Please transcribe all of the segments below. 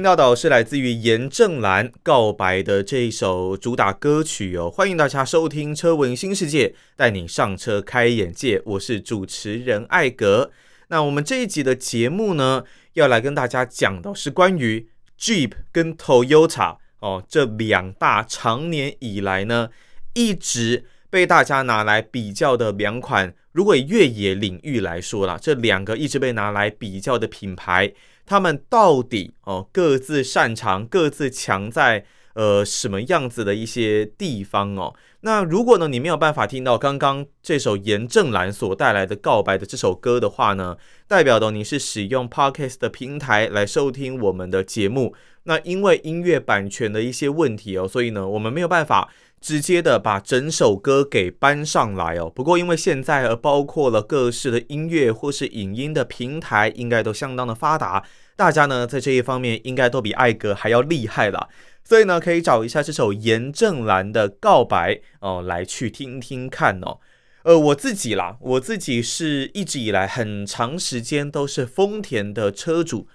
听到的是来自于严正兰告白的这一首主打歌曲哦，欢迎大家收听《车闻新世界》，带你上车开眼界。我是主持人艾格。那我们这一集的节目呢，要来跟大家讲的是关于 Jeep 跟 Toyota 哦，这两大长年以来呢，一直被大家拿来比较的两款。如果以越野领域来说啦，这两个一直被拿来比较的品牌。他们到底哦各自擅长、各自强在呃什么样子的一些地方哦？那如果呢你没有办法听到刚刚这首严正岚所带来的告白的这首歌的话呢，代表的你是使用 Podcast 的平台来收听我们的节目。那因为音乐版权的一些问题哦，所以呢我们没有办法直接的把整首歌给搬上来哦。不过因为现在呃包括了各式的音乐或是影音的平台，应该都相当的发达。大家呢，在这一方面应该都比艾格还要厉害了，所以呢，可以找一下这首严正岚的告白哦，来去听听看哦。呃，我自己啦，我自己是一直以来很长时间都是丰田的车主，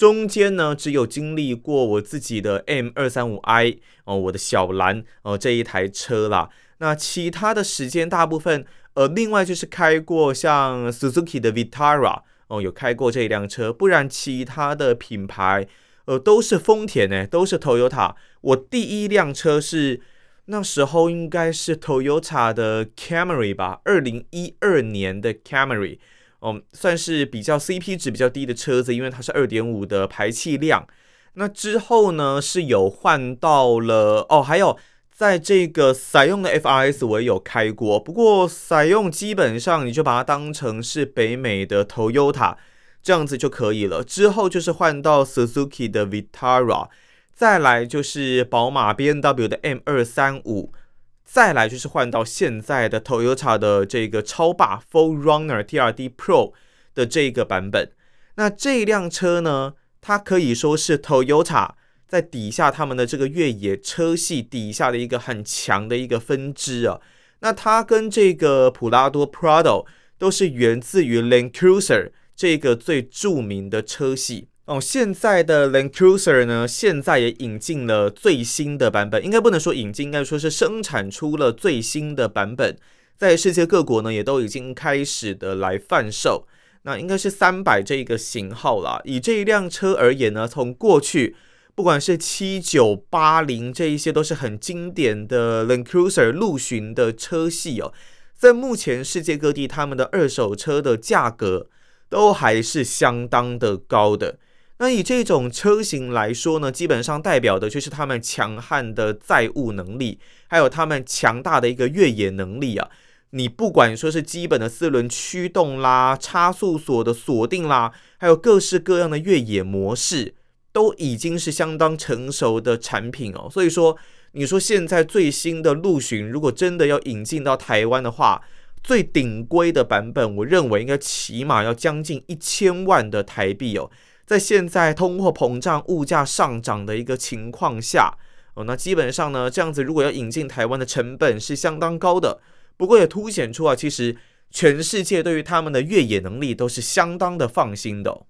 中间呢只有经历过我自己的 M 二三五 I 哦，我的小蓝哦这一台车啦。那其他的时间大部分呃，另外就是开过像 Suzuki 的 Vitara。哦，有开过这一辆车，不然其他的品牌，呃，都是丰田呢，都是 Toyota。我第一辆车是那时候应该是 Toyota 的 Camry 吧，二零一二年的 Camry，哦，算是比较 CP 值比较低的车子，因为它是二点五的排气量。那之后呢，是有换到了哦，还有。在这个 Scion 的 FRS 我也有开过，不过 Scion 基本上你就把它当成是北美的 Toyota 这样子就可以了。之后就是换到 Suzuki 的 Vitara，再来就是宝马 BMW 的 M235，再来就是换到现在的 Toyota 的这个超霸 4Runner TRD Pro 的这个版本。那这辆车呢，它可以说是 Toyota。在底下，他们的这个越野车系底下的一个很强的一个分支啊，那它跟这个普拉多 Prado 都是源自于 Land Cruiser 这个最著名的车系哦。现在的 Land Cruiser 呢，现在也引进了最新的版本，应该不能说引进，应该说是生产出了最新的版本，在世界各国呢也都已经开始的来贩售。那应该是三百这个型号啦。以这一辆车而言呢，从过去。不管是七九八零这一些都是很经典的 Land Cruiser 陆巡的车系哦，在目前世界各地他们的二手车的价格都还是相当的高的。那以这种车型来说呢，基本上代表的就是他们强悍的载物能力，还有他们强大的一个越野能力啊。你不管说是基本的四轮驱动啦、差速锁的锁定啦，还有各式各样的越野模式。都已经是相当成熟的产品哦，所以说，你说现在最新的陆巡，如果真的要引进到台湾的话，最顶规的版本，我认为应该起码要将近一千万的台币哦。在现在通货膨胀、物价上涨的一个情况下哦，那基本上呢，这样子如果要引进台湾的成本是相当高的。不过也凸显出啊，其实全世界对于他们的越野能力都是相当的放心的。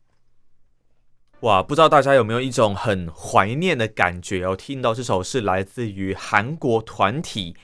哇，不知道大家有没有一种很怀念的感觉哦？听到这首是来自于韩国团体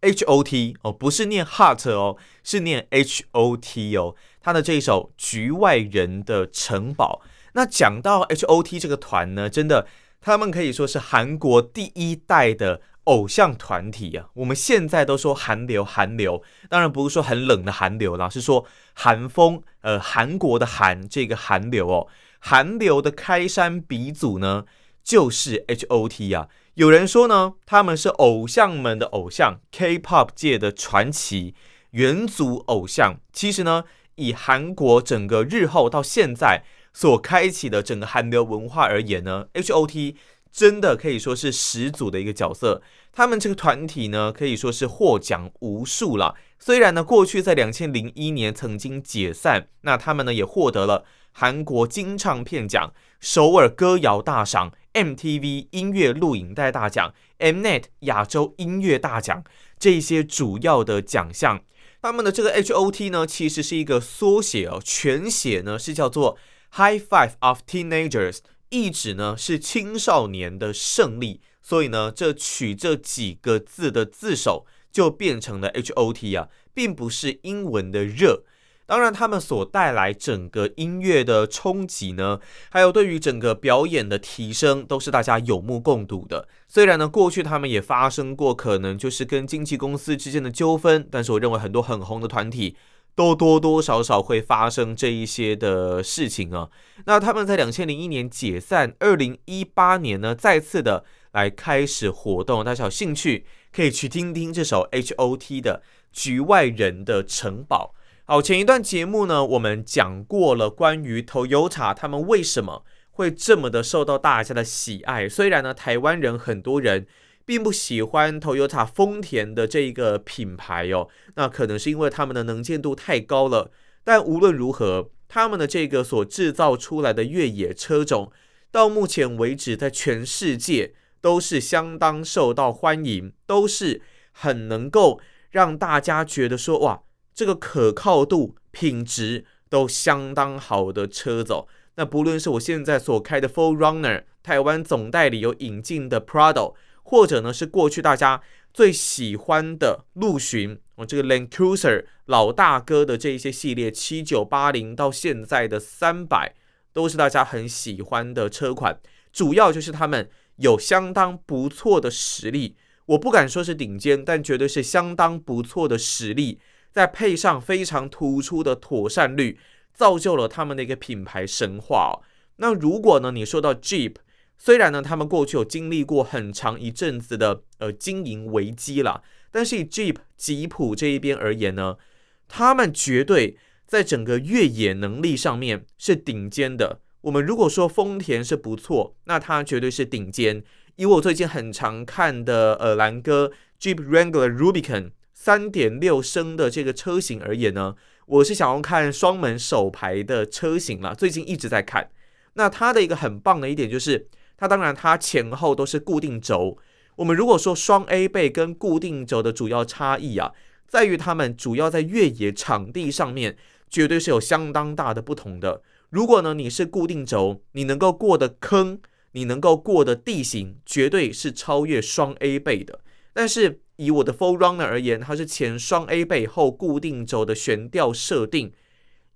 H.O.T 哦，不是念 Heart 哦，是念 H.O.T 哦。他的这一首《局外人的城堡》。那讲到 H.O.T 这个团呢，真的，他们可以说是韩国第一代的偶像团体啊。我们现在都说韩流，韩流，当然不是说很冷的韩流啦，是说韩风，呃，韩国的韩这个韩流哦。韩流的开山鼻祖呢，就是 H.O.T 啊。有人说呢，他们是偶像们的偶像，K-pop 界的传奇，元祖偶像。其实呢，以韩国整个日后到现在所开启的整个韩流文化而言呢，H.O.T 真的可以说是始祖的一个角色。他们这个团体呢，可以说是获奖无数了。虽然呢，过去在两千零一年曾经解散，那他们呢也获得了韩国金唱片奖、首尔歌谣大赏、MTV 音乐录影带大奖、Mnet 亚洲音乐大奖这些主要的奖项。他们的这个 HOT 呢，其实是一个缩写哦，全写呢是叫做 High Five of Teenagers，意指呢是青少年的胜利。所以呢，这取这几个字的字首就变成了 HOT 啊，并不是英文的热。当然，他们所带来整个音乐的冲击呢，还有对于整个表演的提升，都是大家有目共睹的。虽然呢，过去他们也发生过可能就是跟经纪公司之间的纠纷，但是我认为很多很红的团体都多多少少会发生这一些的事情啊。那他们在两千零一年解散，二零一八年呢，再次的。来开始活动，大家有兴趣可以去听听这首 H.O.T 的《局外人的城堡》。好，前一段节目呢，我们讲过了关于 Toyota 他们为什么会这么的受到大家的喜爱。虽然呢，台湾人很多人并不喜欢 Toyota 丰田的这一个品牌哦，那可能是因为他们的能见度太高了。但无论如何，他们的这个所制造出来的越野车种，到目前为止，在全世界。都是相当受到欢迎，都是很能够让大家觉得说哇，这个可靠度、品质都相当好的车子哦。那不论是我现在所开的 4Runner，台湾总代理有引进的 Prado，或者呢是过去大家最喜欢的陆巡，我这个 Land Cruiser 老大哥的这一些系列，七九八零到现在的三百，都是大家很喜欢的车款，主要就是他们。有相当不错的实力，我不敢说是顶尖，但绝对是相当不错的实力。再配上非常突出的妥善率，造就了他们的一个品牌神话哦。那如果呢，你说到 Jeep，虽然呢，他们过去有经历过很长一阵子的呃经营危机啦，但是以 Jeep 吉普这一边而言呢，他们绝对在整个越野能力上面是顶尖的。我们如果说丰田是不错，那它绝对是顶尖。以我最近很常看的呃兰哥 Jeep Wrangler Rubicon 三点六升的这个车型而言呢，我是想要看双门手排的车型了。最近一直在看。那它的一个很棒的一点就是，它当然它前后都是固定轴。我们如果说双 A 臂跟固定轴的主要差异啊，在于它们主要在越野场地上面，绝对是有相当大的不同的。如果呢，你是固定轴，你能够过的坑，你能够过的地形，绝对是超越双 A 臂的。但是以我的 Full Runner 而言，它是前双 A 臂后固定轴的悬吊设定。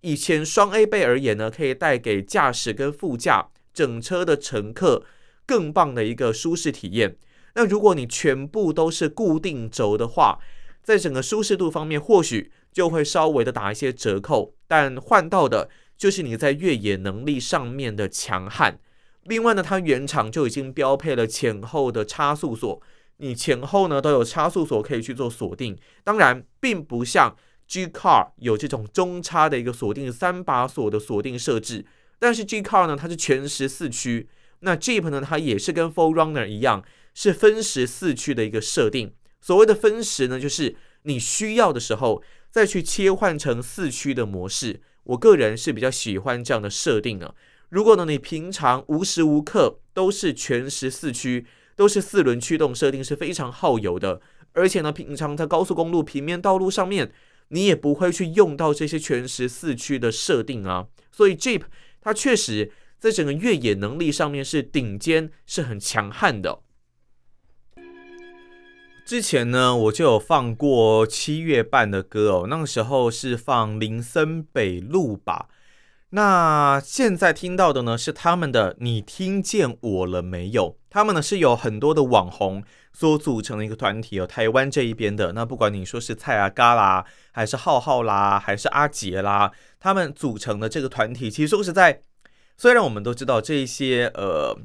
以前双 A 臂而言呢，可以带给驾驶跟副驾整车的乘客更棒的一个舒适体验。那如果你全部都是固定轴的话，在整个舒适度方面，或许就会稍微的打一些折扣。但换到的。就是你在越野能力上面的强悍，另外呢，它原厂就已经标配了前后的差速锁，你前后呢都有差速锁可以去做锁定。当然，并不像 G Car 有这种中差的一个锁定三把锁的锁定设置，但是 G Car 呢，它是全时四驱，那 Jeep 呢，它也是跟 4Runner 一样是分时四驱的一个设定。所谓的分时呢，就是你需要的时候再去切换成四驱的模式。我个人是比较喜欢这样的设定啊。如果呢，你平常无时无刻都是全时四驱，都是四轮驱动，设定是非常耗油的。而且呢，平常在高速公路、平面道路上面，你也不会去用到这些全时四驱的设定啊。所以 Jeep 他确实在整个越野能力上面是顶尖，是很强悍的。之前呢，我就有放过七月半的歌哦，那个时候是放林森北路吧。那现在听到的呢，是他们的《你听见我了没有》。他们呢是有很多的网红所组成的一个团体哦，台湾这一边的。那不管你说是蔡阿嘎啦，还是浩浩啦，还是阿杰啦，他们组成的这个团体，其实说实在，虽然我们都知道这一些呃。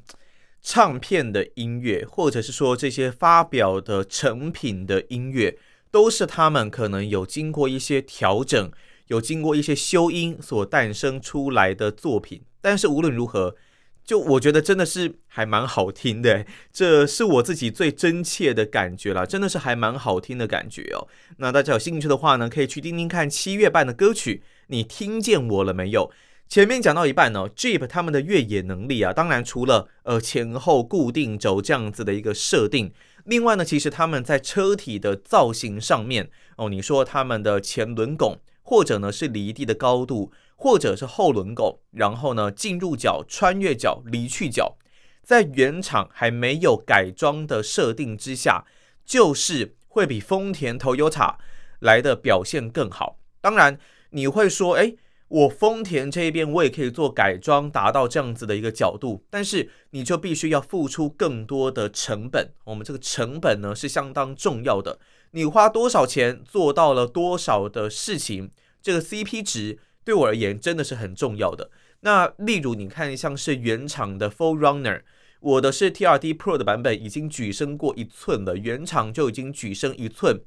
唱片的音乐，或者是说这些发表的成品的音乐，都是他们可能有经过一些调整，有经过一些修音所诞生出来的作品。但是无论如何，就我觉得真的是还蛮好听的，这是我自己最真切的感觉了，真的是还蛮好听的感觉哦。那大家有兴趣的话呢，可以去听听看七月半的歌曲。你听见我了没有？前面讲到一半呢，Jeep 他们的越野能力啊，当然除了呃前后固定轴这样子的一个设定，另外呢，其实他们在车体的造型上面哦，你说他们的前轮拱，或者呢是离地的高度。或者是后轮拱，然后呢，进入角、穿越角、离去角，在原厂还没有改装的设定之下，就是会比丰田 Toyota 来的表现更好。当然，你会说，哎，我丰田这边我也可以做改装，达到这样子的一个角度，但是你就必须要付出更多的成本。我们这个成本呢是相当重要的，你花多少钱做到了多少的事情，这个 CP 值。对我而言，真的是很重要的。那例如，你看像是原厂的 4Runner，我的是 TRD Pro 的版本，已经举升过一寸了，原厂就已经举升一寸。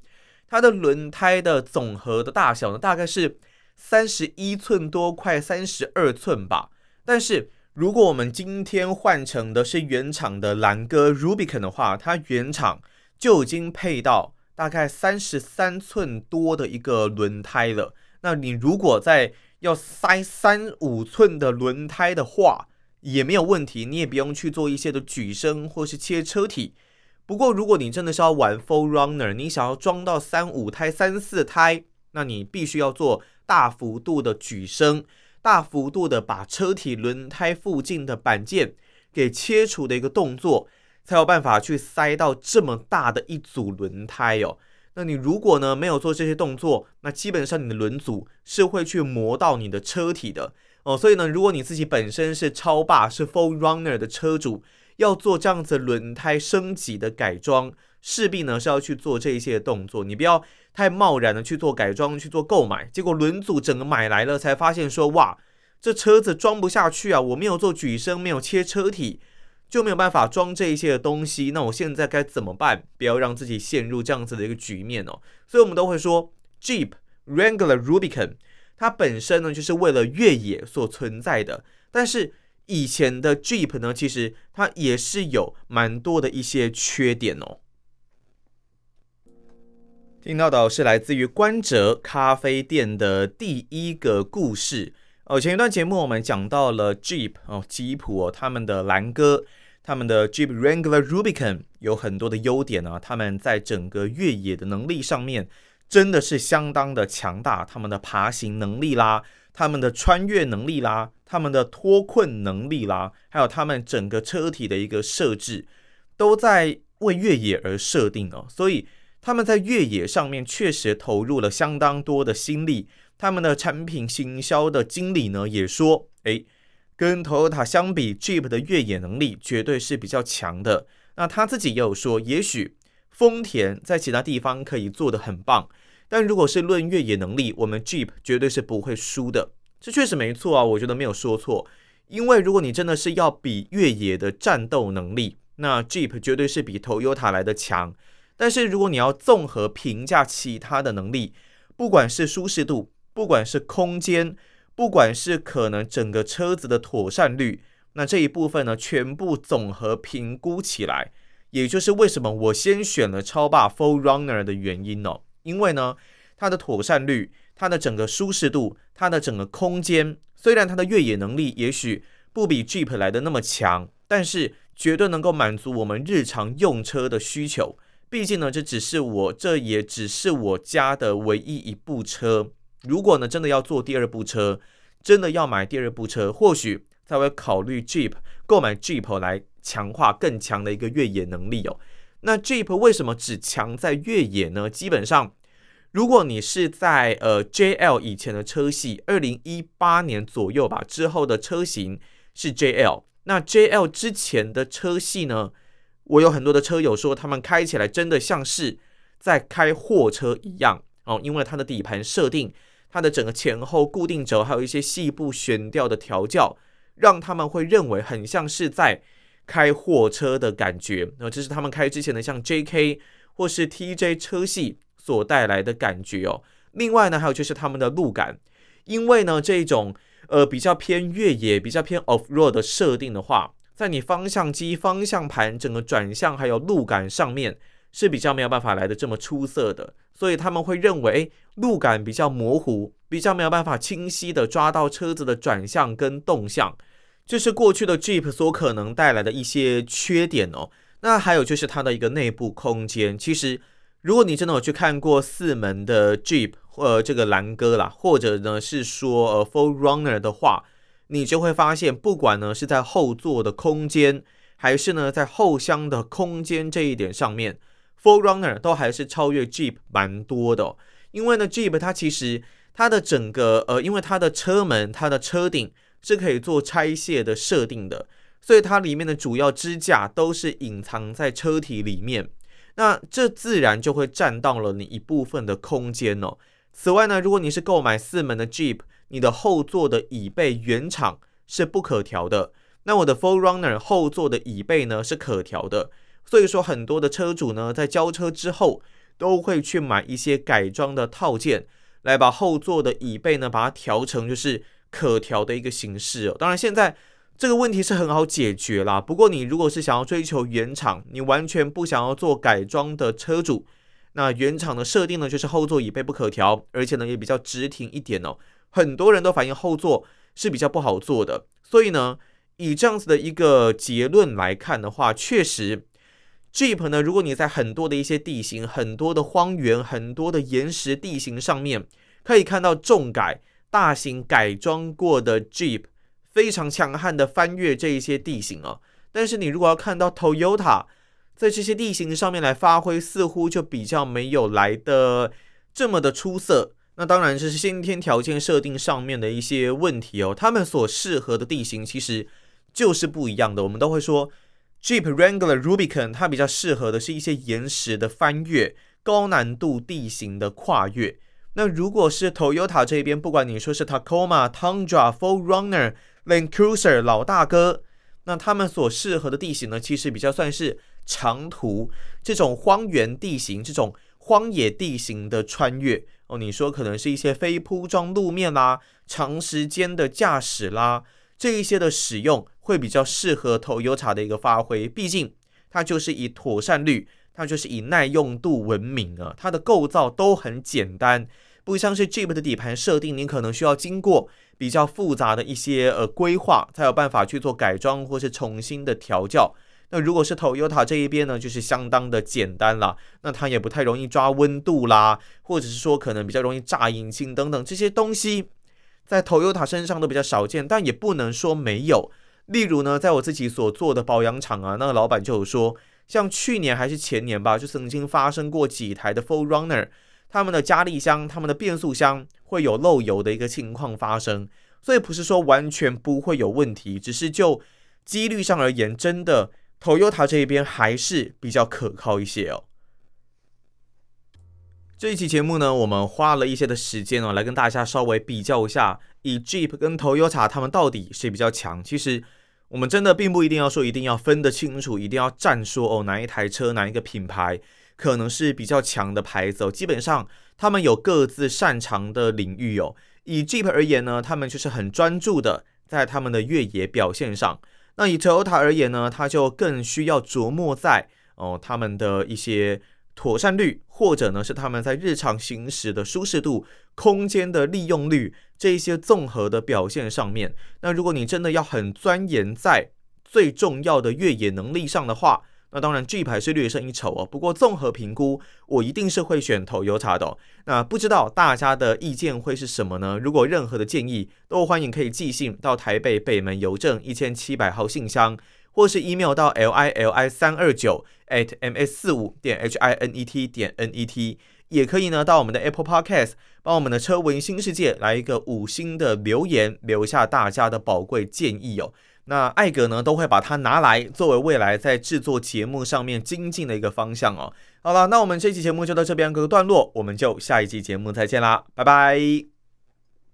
它的轮胎的总和的大小呢，大概是三十一寸多，快三十二寸吧。但是如果我们今天换成的是原厂的蓝鸽 Rubicon 的话，它原厂就已经配到大概三十三寸多的一个轮胎了。那你如果在要塞三五寸的轮胎的话，也没有问题，你也不用去做一些的举升或是切车体。不过，如果你真的是要玩 Full Runner，你想要装到三五胎、三四胎，那你必须要做大幅度的举升，大幅度的把车体轮胎附近的板件给切除的一个动作，才有办法去塞到这么大的一组轮胎哦。那你如果呢没有做这些动作，那基本上你的轮组是会去磨到你的车体的哦。所以呢，如果你自己本身是超霸是 Full Runner 的车主，要做这样子轮胎升级的改装，势必呢是要去做这些动作。你不要太贸然的去做改装去做购买，结果轮组整个买来了才发现说哇，这车子装不下去啊！我没有做举升，没有切车体。就没有办法装这一些的东西，那我现在该怎么办？不要让自己陷入这样子的一个局面哦。所以，我们都会说，Jeep Wrangler Rubicon 它本身呢就是为了越野所存在的。但是以前的 Jeep 呢，其实它也是有蛮多的一些缺点哦。听到的是来自于关喆咖啡店的第一个故事。哦，前一段节目我们讲到了 Jeep 哦，吉普哦，他们的蓝哥，他们的 Jeep Wrangler Rubicon 有很多的优点啊，他们在整个越野的能力上面真的是相当的强大，他们的爬行能力啦，他们的穿越能力啦，他们的脱困能力啦，还有他们整个车体的一个设置，都在为越野而设定哦，所以他们在越野上面确实投入了相当多的心力。他们的产品行销的经理呢也说，诶，跟 Toyota 相比，Jeep 的越野能力绝对是比较强的。那他自己也有说，也许丰田在其他地方可以做得很棒，但如果是论越野能力，我们 Jeep 绝对是不会输的。这确实没错啊，我觉得没有说错。因为如果你真的是要比越野的战斗能力，那 Jeep 绝对是比 Toyota 来的强。但是如果你要综合评价其他的能力，不管是舒适度，不管是空间，不管是可能整个车子的妥善率，那这一部分呢，全部总和评估起来，也就是为什么我先选了超霸 4Runner 的原因哦。因为呢，它的妥善率、它的整个舒适度、它的整个空间，虽然它的越野能力也许不比 Jeep 来的那么强，但是绝对能够满足我们日常用车的需求。毕竟呢，这只是我，这也只是我家的唯一一部车。如果呢，真的要做第二部车，真的要买第二部车，或许才会考虑 Jeep 购买 Jeep 来强化更强的一个越野能力哦。那 Jeep 为什么只强在越野呢？基本上，如果你是在呃 JL 以前的车系，二零一八年左右吧，之后的车型是 JL。那 JL 之前的车系呢，我有很多的车友说，他们开起来真的像是在开货车一样哦，因为它的底盘设定。它的整个前后固定轴，还有一些细部悬吊的调教，让他们会认为很像是在开货车的感觉。那这是他们开之前的像 JK 或是 TJ 车系所带来的感觉哦。另外呢，还有就是他们的路感，因为呢这种呃比较偏越野、比较偏 off road 的设定的话，在你方向机、方向盘整个转向还有路感上面是比较没有办法来的这么出色的，所以他们会认为路感比较模糊，比较没有办法清晰的抓到车子的转向跟动向，这是过去的 Jeep 所可能带来的一些缺点哦。那还有就是它的一个内部空间，其实如果你真的有去看过四门的 Jeep，呃，这个兰哥啦，或者呢是说呃 f o r Runner 的话，你就会发现，不管呢是在后座的空间，还是呢在后箱的空间这一点上面，4Runner 都还是超越 Jeep 蛮多的哦。因为呢 Jeep 它其实它的整个呃，因为它的车门、它的车顶是可以做拆卸的设定的。所以它里面的主要支架都是隐藏在车体里面，那这自然就会占到了你一部分的空间哦。此外呢，如果你是购买四门的 Jeep，你的后座的椅背原厂是不可调的。那我的 4Runner 后座的椅背呢是可调的，所以说很多的车主呢在交车之后都会去买一些改装的套件，来把后座的椅背呢把它调成就是可调的一个形式哦。当然现在。这个问题是很好解决啦，不过你如果是想要追求原厂，你完全不想要做改装的车主，那原厂的设定呢，就是后座椅背不可调，而且呢也比较直挺一点哦。很多人都反映后座是比较不好坐的，所以呢，以这样子的一个结论来看的话，确实，Jeep 呢，如果你在很多的一些地形、很多的荒原、很多的岩石地形上面，可以看到重改、大型改装过的 Jeep。非常强悍的翻越这一些地形哦，但是你如果要看到 Toyota 在这些地形上面来发挥，似乎就比较没有来的这么的出色。那当然这是先天条件设定上面的一些问题哦，他们所适合的地形其实就是不一样的。我们都会说 Jeep Wrangler Rubicon 它比较适合的是一些岩石的翻越、高难度地形的跨越。那如果是 Toyota 这边，不管你说是 Tacoma、Tundra、4Runner Land Cruiser 老大哥，那他们所适合的地形呢，其实比较算是长途这种荒原地形、这种荒野地形的穿越哦。你说可能是一些非铺装路面啦，长时间的驾驶啦，这一些的使用会比较适合 Toyota 的一个发挥。毕竟它就是以妥善率，它就是以耐用度闻名啊，它的构造都很简单。不像是 Jeep 的底盘设定，你可能需要经过比较复杂的一些呃规划，才有办法去做改装或是重新的调教。那如果是 Toyota 这一边呢，就是相当的简单啦。那它也不太容易抓温度啦，或者是说可能比较容易炸引擎等等这些东西，在 Toyota 身上都比较少见，但也不能说没有。例如呢，在我自己所做的保养厂啊，那个老板就有说，像去年还是前年吧，就曾经发生过几台的 Full Runner，。他们的加力箱、他们的变速箱会有漏油的一个情况发生，所以不是说完全不会有问题，只是就几率上而言，真的 Toyota 这一边还是比较可靠一些哦。这一期节目呢，我们花了一些的时间哦，来跟大家稍微比较一下，以 Jeep 跟 Toyota 他们到底谁比较强？其实我们真的并不一定要说一定要分得清楚，一定要站说哦哪一台车哪一个品牌。可能是比较强的牌子哦，基本上他们有各自擅长的领域哦。以 Jeep 而言呢，他们就是很专注的在他们的越野表现上。那以 Toyota 而言呢，他就更需要琢磨在哦他们的一些妥善率，或者呢是他们在日常行驶的舒适度、空间的利用率这一些综合的表现上面。那如果你真的要很钻研在最重要的越野能力上的话，那当然 G 牌是略胜一筹哦。不过综合评估，我一定是会选 Toyota 的。那不知道大家的意见会是什么呢？如果任何的建议，都欢迎可以寄信到台北北门邮政一千七百号信箱，或是 email 到 l i l i 三二九 at m s 四五点 h i n e t 点 n e t，也可以呢到我们的 Apple Podcast 帮我们的车闻新世界来一个五星的留言，留下大家的宝贵建议哦。那艾格呢，都会把它拿来作为未来在制作节目上面精进的一个方向哦。好了，那我们这期节目就到这边告个段落，我们就下一期节目再见啦，拜拜。